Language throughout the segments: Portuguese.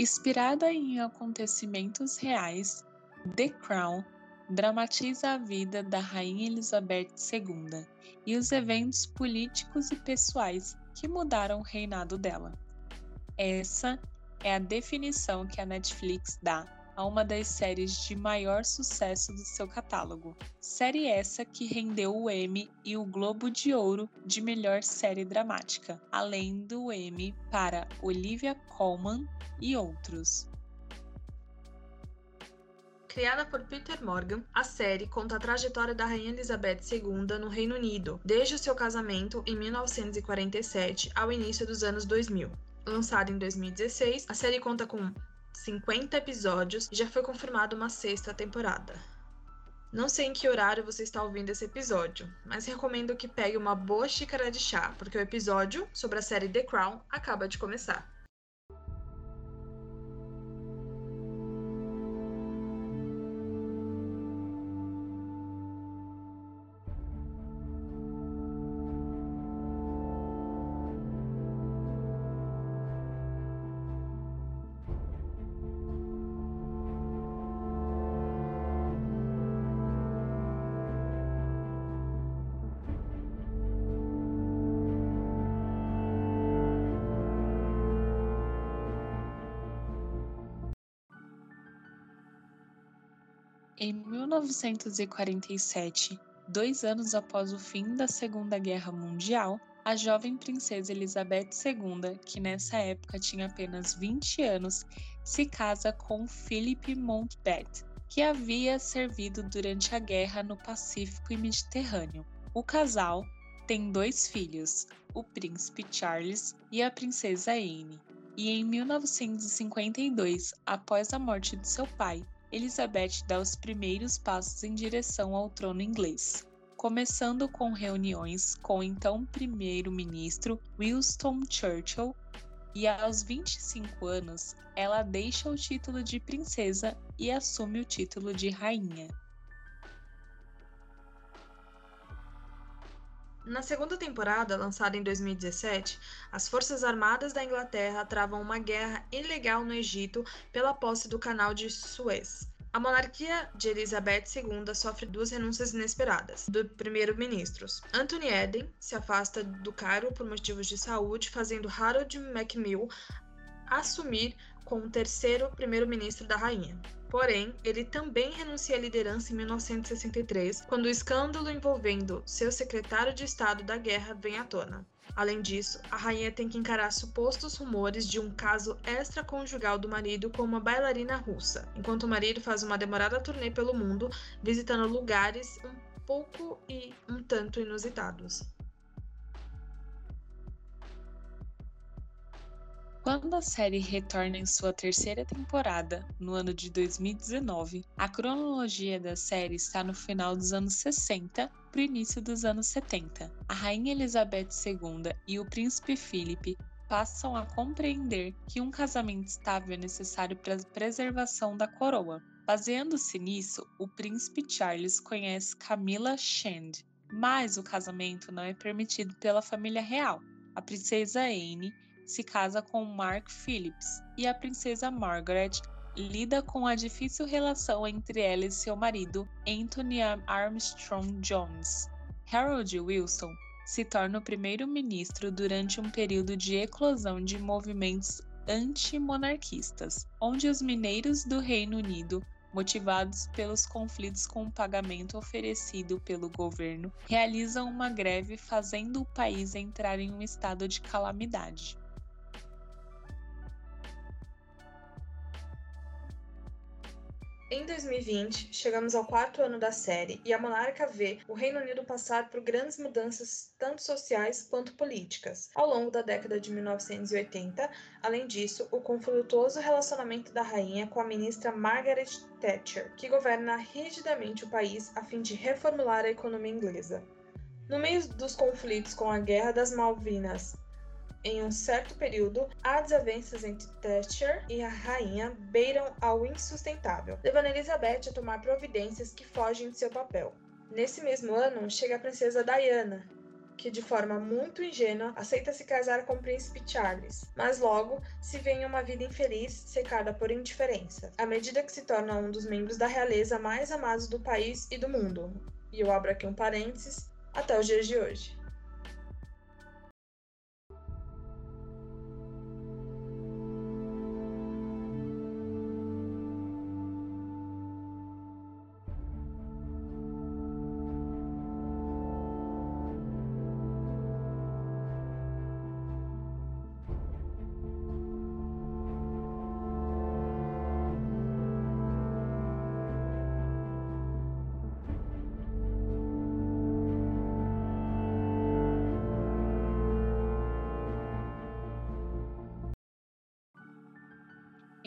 Inspirada em acontecimentos reais, The Crown dramatiza a vida da Rainha Elizabeth II e os eventos políticos e pessoais que mudaram o reinado dela. Essa é a definição que a Netflix dá a uma das séries de maior sucesso do seu catálogo. Série essa que rendeu o Emmy e o Globo de Ouro de melhor série dramática, além do Emmy para Olivia Colman e outros. Criada por Peter Morgan, a série conta a trajetória da Rainha Elizabeth II no Reino Unido, desde o seu casamento em 1947 ao início dos anos 2000. Lançada em 2016, a série conta com 50 episódios e já foi confirmada uma sexta temporada. Não sei em que horário você está ouvindo esse episódio, mas recomendo que pegue uma boa xícara de chá, porque o episódio sobre a série The Crown acaba de começar. Em 1947, dois anos após o fim da Segunda Guerra Mundial, a jovem princesa Elizabeth II, que nessa época tinha apenas 20 anos, se casa com Philip Mountbatten, que havia servido durante a guerra no Pacífico e Mediterrâneo. O casal tem dois filhos, o príncipe Charles e a princesa Anne. E em 1952, após a morte de seu pai, Elizabeth dá os primeiros passos em direção ao trono inglês, começando com reuniões com o então primeiro-ministro Winston Churchill, e aos 25 anos ela deixa o título de princesa e assume o título de rainha. Na segunda temporada, lançada em 2017, as Forças Armadas da Inglaterra travam uma guerra ilegal no Egito pela posse do Canal de Suez. A monarquia de Elizabeth II sofre duas renúncias inesperadas do primeiro-ministros. Anthony Eden se afasta do cargo por motivos de saúde, fazendo Harold Macmillan assumir como terceiro primeiro-ministro da rainha. Porém, ele também renuncia à liderança em 1963, quando o escândalo envolvendo seu secretário de Estado da Guerra vem à tona. Além disso, a rainha tem que encarar supostos rumores de um caso extraconjugal do marido com uma bailarina russa, enquanto o marido faz uma demorada turnê pelo mundo, visitando lugares um pouco e um tanto inusitados. Quando a série retorna em sua terceira temporada, no ano de 2019, a cronologia da série está no final dos anos 60 para o início dos anos 70. A Rainha Elizabeth II e o Príncipe Philip passam a compreender que um casamento estável é necessário para a preservação da coroa. Baseando-se nisso, o príncipe Charles conhece Camilla Shand, mas o casamento não é permitido pela família real. A princesa Anne se casa com Mark Phillips e a princesa Margaret lida com a difícil relação entre ela e seu marido, Anthony Armstrong Jones. Harold Wilson se torna o primeiro-ministro durante um período de eclosão de movimentos antimonarquistas, onde os mineiros do Reino Unido, motivados pelos conflitos com o pagamento oferecido pelo governo, realizam uma greve fazendo o país entrar em um estado de calamidade. Em 2020, chegamos ao quarto ano da série e a monarca vê o Reino Unido passar por grandes mudanças tanto sociais quanto políticas ao longo da década de 1980. Além disso, o conflituoso relacionamento da rainha com a ministra Margaret Thatcher, que governa rigidamente o país a fim de reformular a economia inglesa. No meio dos conflitos com a Guerra das Malvinas em um certo período, as desavenças entre Thatcher e a rainha beiram ao insustentável, levando Elizabeth a tomar providências que fogem de seu papel. Nesse mesmo ano, chega a princesa Diana, que de forma muito ingênua aceita se casar com o príncipe Charles, mas logo se vê em uma vida infeliz secada por indiferença, à medida que se torna um dos membros da realeza mais amados do país e do mundo. E eu abro aqui um parênteses, até os dias de hoje.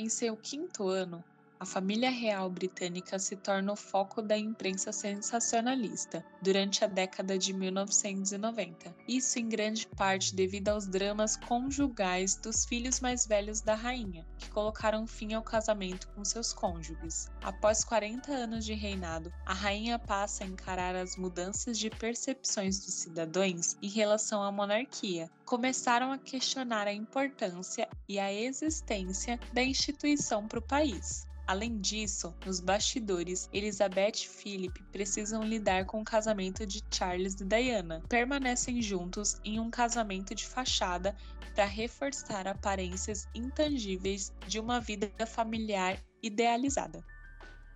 Em seu quinto ano, a família real britânica se torna o foco da imprensa sensacionalista durante a década de 1990. Isso em grande parte devido aos dramas conjugais dos filhos mais velhos da rainha, que colocaram fim ao casamento com seus cônjuges. Após 40 anos de reinado, a rainha passa a encarar as mudanças de percepções dos cidadãos em relação à monarquia. Começaram a questionar a importância e a existência da instituição para o país. Além disso, nos bastidores, Elizabeth e Philip precisam lidar com o casamento de Charles e Diana. Permanecem juntos em um casamento de fachada para reforçar aparências intangíveis de uma vida familiar idealizada.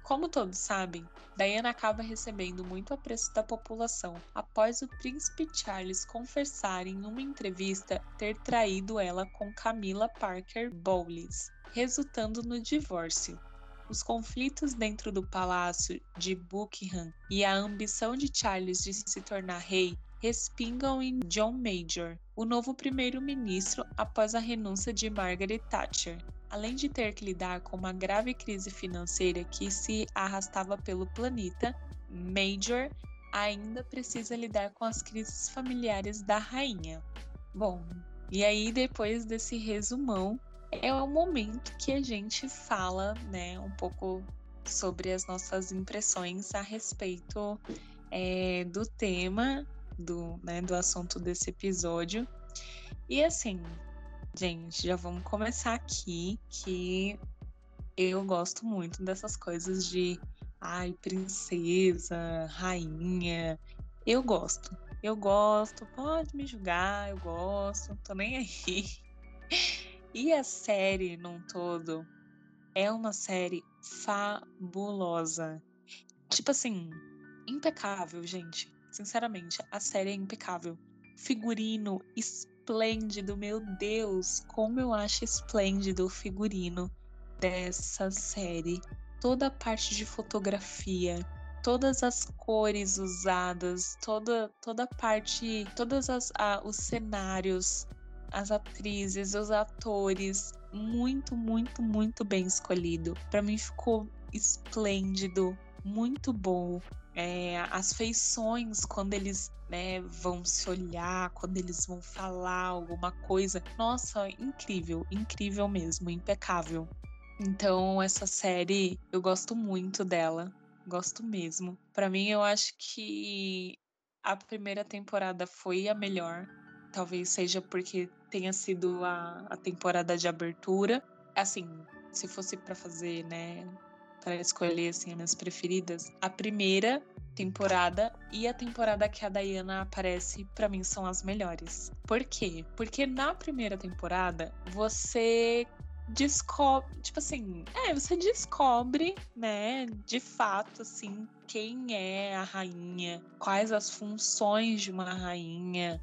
Como todos sabem, Diana acaba recebendo muito apreço da população após o príncipe Charles confessar em uma entrevista ter traído ela com Camilla Parker Bowles, resultando no divórcio. Os conflitos dentro do palácio de Buckingham e a ambição de Charles de se tornar rei respingam em John Major, o novo primeiro-ministro após a renúncia de Margaret Thatcher. Além de ter que lidar com uma grave crise financeira que se arrastava pelo planeta, Major ainda precisa lidar com as crises familiares da rainha. Bom, e aí depois desse resumão, é o momento que a gente fala, né, um pouco sobre as nossas impressões a respeito é, do tema, do, né, do assunto desse episódio. E assim, gente, já vamos começar aqui que eu gosto muito dessas coisas de ai, princesa, rainha. Eu gosto. Eu gosto, pode me julgar, eu gosto, tô nem aí. E a série num todo é uma série fabulosa. Tipo assim, impecável, gente. Sinceramente, a série é impecável. Figurino esplêndido, meu Deus, como eu acho esplêndido o figurino dessa série. Toda a parte de fotografia, todas as cores usadas, toda toda a parte, todos os cenários, as atrizes, os atores, muito, muito, muito bem escolhido. Para mim ficou esplêndido, muito bom. É, as feições, quando eles né, vão se olhar, quando eles vão falar alguma coisa. Nossa, incrível, incrível mesmo, impecável. Então, essa série, eu gosto muito dela, gosto mesmo. Para mim, eu acho que a primeira temporada foi a melhor. Talvez seja porque tenha sido a, a temporada de abertura. Assim, se fosse para fazer, né, para escolher assim as minhas preferidas, a primeira temporada e a temporada que a Diana aparece, para mim são as melhores. Por quê? Porque na primeira temporada você descobre, tipo assim, é, você descobre, né, de fato, assim, quem é a rainha, quais as funções de uma rainha,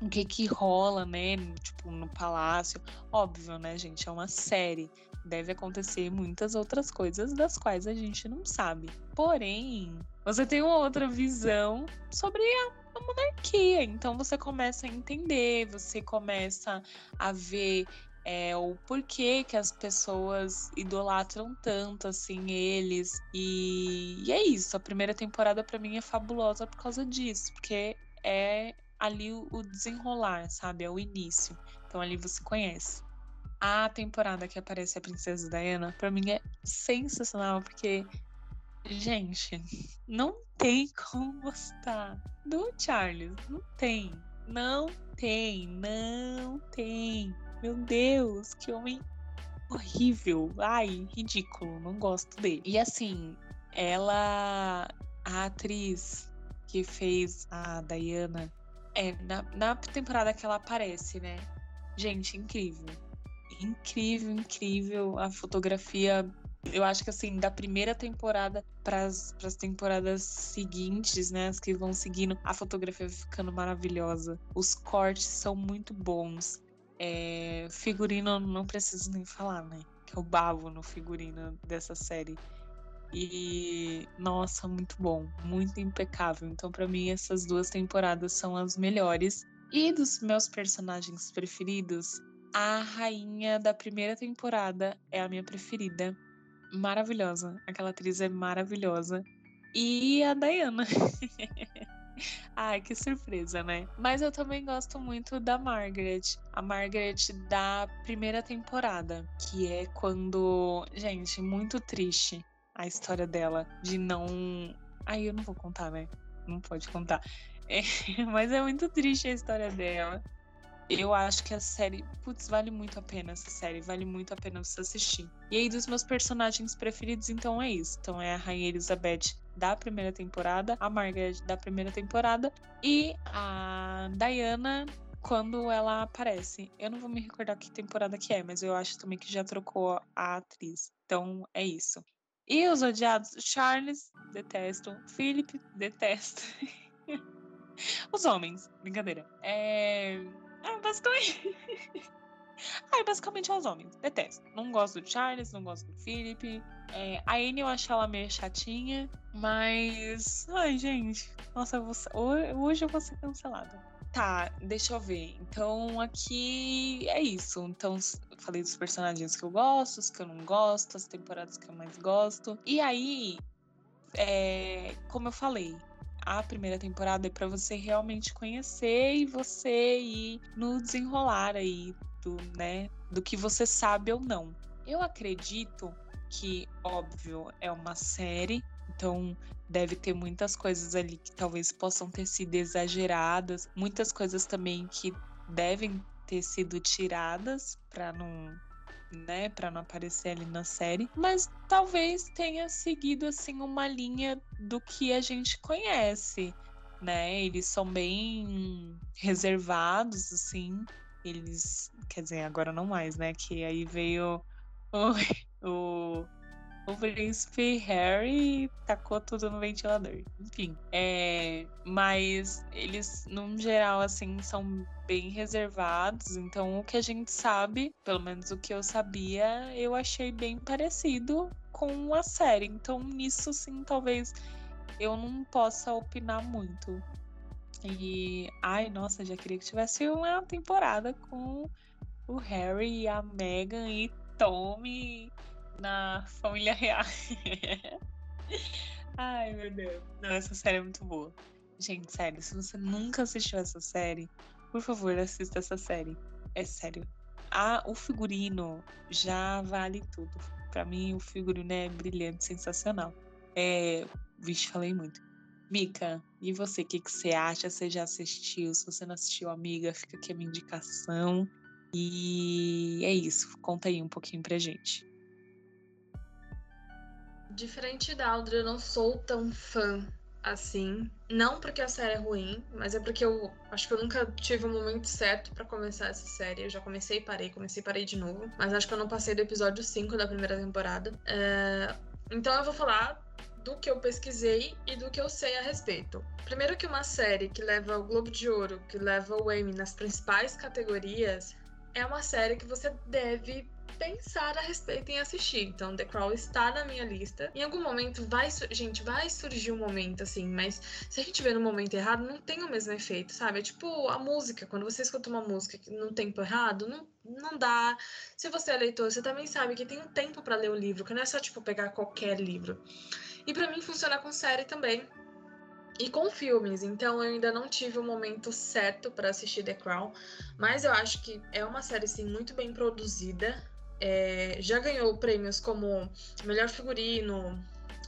o que que rola, né, tipo, no palácio. Óbvio, né, gente, é uma série. deve acontecer muitas outras coisas das quais a gente não sabe. Porém, você tem uma outra visão sobre a, monarquia. Então você começa a entender, você começa a ver é, o porquê que as pessoas idolatram tanto assim eles. E, e é isso. A primeira temporada para mim é fabulosa por causa disso, porque é ali o, desenrolar, sabe? É o início. Então ali você conhece. A temporada que aparece a Princesa Diana, para mim é sensacional, porque gente, não tem como gostar do Charles, não tem. Não tem, não tem. Meu Deus, que homem horrível. Ai, ridículo, não gosto dele. E assim, ela, a atriz que fez a Diana, é, na, na temporada que ela aparece, né? Gente, incrível. Incrível, incrível. A fotografia eu acho que assim, da primeira temporada para as temporadas seguintes, né, as que vão seguindo, a fotografia ficando maravilhosa. Os cortes são muito bons. É, figurino não preciso nem falar, né? Que é o bavo no figurino dessa série. E nossa, muito bom, muito impecável. Então, para mim, essas duas temporadas são as melhores. E dos meus personagens preferidos, a rainha da primeira temporada é a minha preferida. Maravilhosa. Aquela atriz é maravilhosa. E a Diana. Ai, que surpresa, né? Mas eu também gosto muito da Margaret. A Margaret da primeira temporada, que é quando. Gente, muito triste a história dela de não. Ai, eu não vou contar, né? Não pode contar. É, mas é muito triste a história dela. Eu acho que a série, putz, vale muito a pena essa série, vale muito a pena você assistir. E aí, dos meus personagens preferidos, então é isso. Então é a Rainha Elizabeth da primeira temporada, a Margaret da primeira temporada e a Diana quando ela aparece. Eu não vou me recordar que temporada que é, mas eu acho também que já trocou a atriz. Então é isso. E os odiados, Charles, detesto. Philip, detesto. os homens, brincadeira. É. é basicamente. Ai, basicamente é os homens. Detesto. Não gosto do Charles, não gosto do Philip. É, a Anne eu acho ela meio chatinha, mas. Ai, gente. Nossa, eu vou... hoje eu vou ser cancelada. Tá, deixa eu ver. Então aqui é isso. Então falei dos personagens que eu gosto, os que eu não gosto, as temporadas que eu mais gosto. E aí, é, como eu falei, a primeira temporada é para você realmente conhecer e você ir no desenrolar aí do, né, do que você sabe ou não. Eu acredito que, óbvio, é uma série, então deve ter muitas coisas ali que talvez possam ter sido exageradas, muitas coisas também que devem ter sido tiradas para não né, para não aparecer ali na série, mas talvez tenha seguido assim uma linha do que a gente conhece, né? Eles são bem reservados assim, eles, quer dizer, agora não mais, né? Que aí veio o, o, o príncipe Harry tacou tudo no ventilador. Enfim, é, mas eles, num geral, assim, são bem reservados. Então, o que a gente sabe, pelo menos o que eu sabia, eu achei bem parecido com a série. Então, nisso, sim, talvez eu não possa opinar muito. E, ai, nossa, já queria que tivesse uma temporada com o Harry e a Meghan e Tommy na família real. ai, meu Deus. Não, essa série é muito boa. Gente, sério, se você nunca assistiu essa série, por favor, assista essa série. É sério. Ah, o figurino já vale tudo. Para mim, o figurino é brilhante, sensacional. É. Vixe, falei muito. Mica, e você, o que, que você acha? Você já assistiu? Se você não assistiu, amiga, fica aqui a minha indicação. E é isso. Conta aí um pouquinho pra gente. Diferente da Audrey, eu não sou tão fã assim. Não porque a série é ruim, mas é porque eu acho que eu nunca tive o um momento certo para começar essa série. Eu já comecei e parei, comecei e parei de novo. Mas acho que eu não passei do episódio 5 da primeira temporada. É... Então eu vou falar do que eu pesquisei e do que eu sei a respeito. Primeiro que uma série que leva o Globo de Ouro, que leva o Emmy nas principais categorias, é uma série que você deve pensar a respeito em assistir. Então, The Crown está na minha lista. Em algum momento vai, gente, vai surgir um momento assim, mas se a gente vê no momento errado, não tem o mesmo efeito, sabe? É tipo a música, quando você escuta uma música no tempo errado, não, não dá. Se você é leitor, você também sabe que tem um tempo para ler o livro, que não é só tipo pegar qualquer livro. E para mim funciona com série também e com filmes. Então eu ainda não tive o momento certo para assistir The Crown, mas eu acho que é uma série sim muito bem produzida. É, já ganhou prêmios como melhor figurino,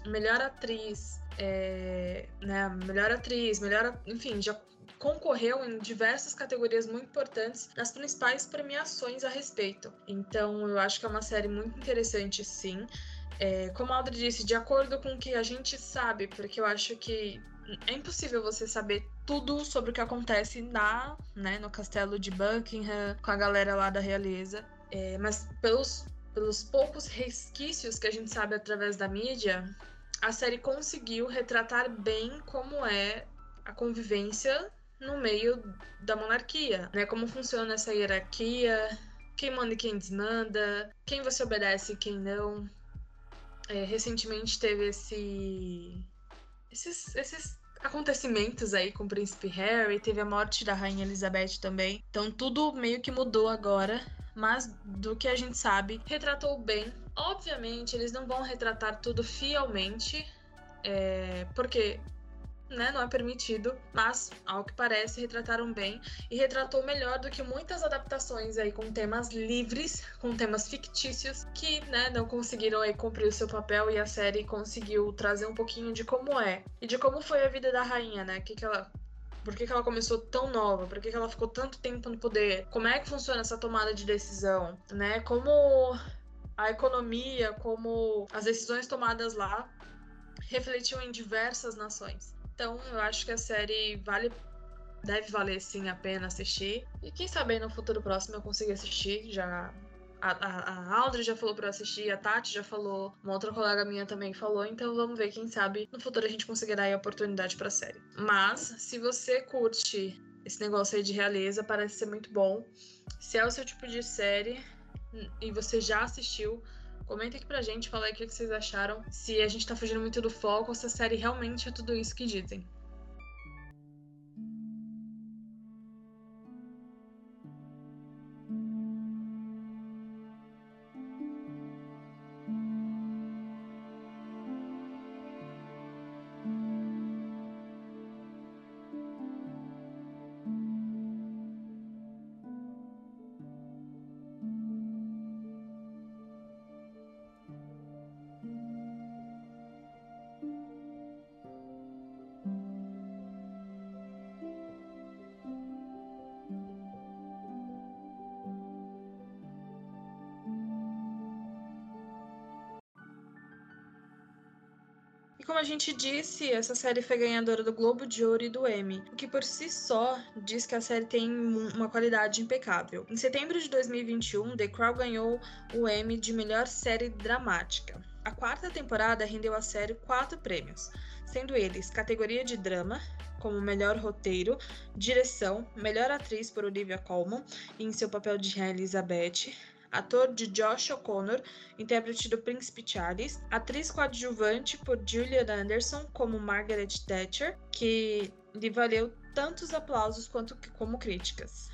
melhor atriz, é, né, melhor atriz, melhor, enfim, já concorreu em diversas categorias muito importantes nas principais premiações a respeito. Então eu acho que é uma série muito interessante, sim. É, como a Audrey disse, de acordo com o que a gente sabe, porque eu acho que é impossível você saber tudo sobre o que acontece na, né, no castelo de Buckingham, com a galera lá da realeza. É, mas pelos, pelos poucos resquícios que a gente sabe através da mídia, a série conseguiu retratar bem como é a convivência no meio da monarquia, né? Como funciona essa hierarquia, quem manda e quem desmanda, quem você obedece e quem não. É, recentemente teve esse esses, esses acontecimentos aí com o príncipe Harry, teve a morte da rainha Elizabeth também. Então tudo meio que mudou agora, mas do que a gente sabe, retratou bem. Obviamente, eles não vão retratar tudo fielmente, é, porque né, não é permitido, mas ao que parece retrataram bem e retratou melhor do que muitas adaptações aí com temas livres, com temas fictícios que, né, não conseguiram aí cumprir o seu papel e a série conseguiu trazer um pouquinho de como é e de como foi a vida da rainha, né? Que que ela por que, que ela começou tão nova? Por que, que ela ficou tanto tempo no poder? Como é que funciona essa tomada de decisão? Né? Como a economia, como as decisões tomadas lá refletiam em diversas nações. Então, eu acho que a série vale deve valer sim a pena assistir. E quem sabe no futuro próximo eu consiga assistir. Já a, a, a Audrey já falou para assistir, a Tati já falou, uma outra colega minha também falou. Então vamos ver, quem sabe no futuro a gente conseguirá a oportunidade para a série. Mas se você curte esse negócio aí de realeza, parece ser muito bom. Se é o seu tipo de série e você já assistiu, Comenta aqui pra gente, fala aí o que vocês acharam. Se a gente tá fugindo muito do foco, ou se a série realmente é tudo isso que dizem. Como a gente disse, essa série foi ganhadora do Globo de Ouro e do Emmy, o que por si só diz que a série tem uma qualidade impecável. Em setembro de 2021, The Crown ganhou o Emmy de melhor série dramática. A quarta temporada rendeu à série quatro prêmios, sendo eles categoria de drama, como melhor roteiro, direção, melhor atriz por Olivia Colman em seu papel de Rainha Elizabeth, ator de Josh O'Connor, intérprete do Príncipe Charles, atriz coadjuvante por Julian Anderson como Margaret Thatcher, que lhe valeu tantos aplausos quanto como críticas.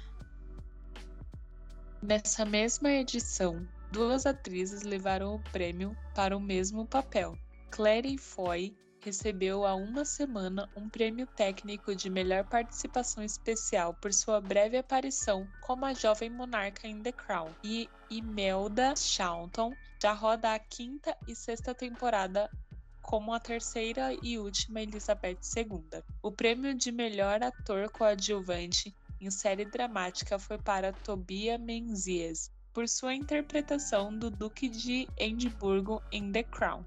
Nessa mesma edição, duas atrizes levaram o prêmio para o mesmo papel. Claire Foy recebeu há uma semana um prêmio técnico de melhor participação especial por sua breve aparição como a jovem monarca em The Crown, e Imelda Staunton já roda a quinta e sexta temporada como a terceira e última Elizabeth II. O prêmio de melhor ator coadjuvante em série dramática foi para Tobia Menzies, por sua interpretação do Duque de Edimburgo em The Crown.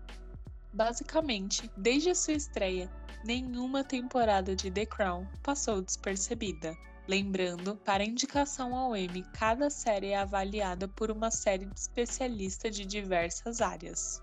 Basicamente, desde a sua estreia, nenhuma temporada de The Crown passou despercebida. Lembrando, para indicação ao Emmy, cada série é avaliada por uma série de especialistas de diversas áreas.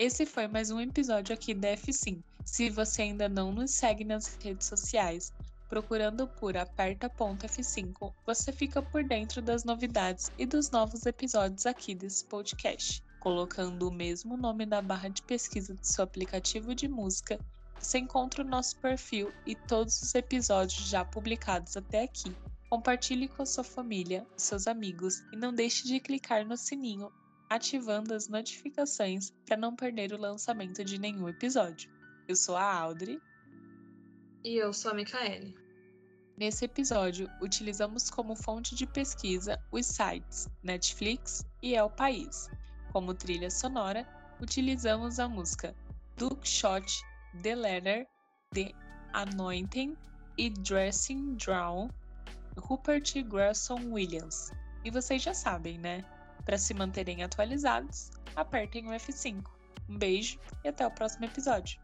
Esse foi mais um episódio aqui da F5. Se você ainda não nos segue nas redes sociais, procurando por aperta.f5, você fica por dentro das novidades e dos novos episódios aqui desse podcast. Colocando o mesmo nome na barra de pesquisa do seu aplicativo de música, você encontra o nosso perfil e todos os episódios já publicados até aqui. Compartilhe com a sua família, seus amigos e não deixe de clicar no sininho ativando as notificações para não perder o lançamento de nenhum episódio. Eu sou a Audrey. E eu sou a Micaele. Nesse episódio, utilizamos como fonte de pesquisa os sites Netflix e El País. Como trilha sonora, utilizamos a música Duke Shot, The Letter, The Anointing e Dressing Drown, Rupert Grayson Williams. E vocês já sabem, né? Para se manterem atualizados, apertem o F5. Um beijo e até o próximo episódio.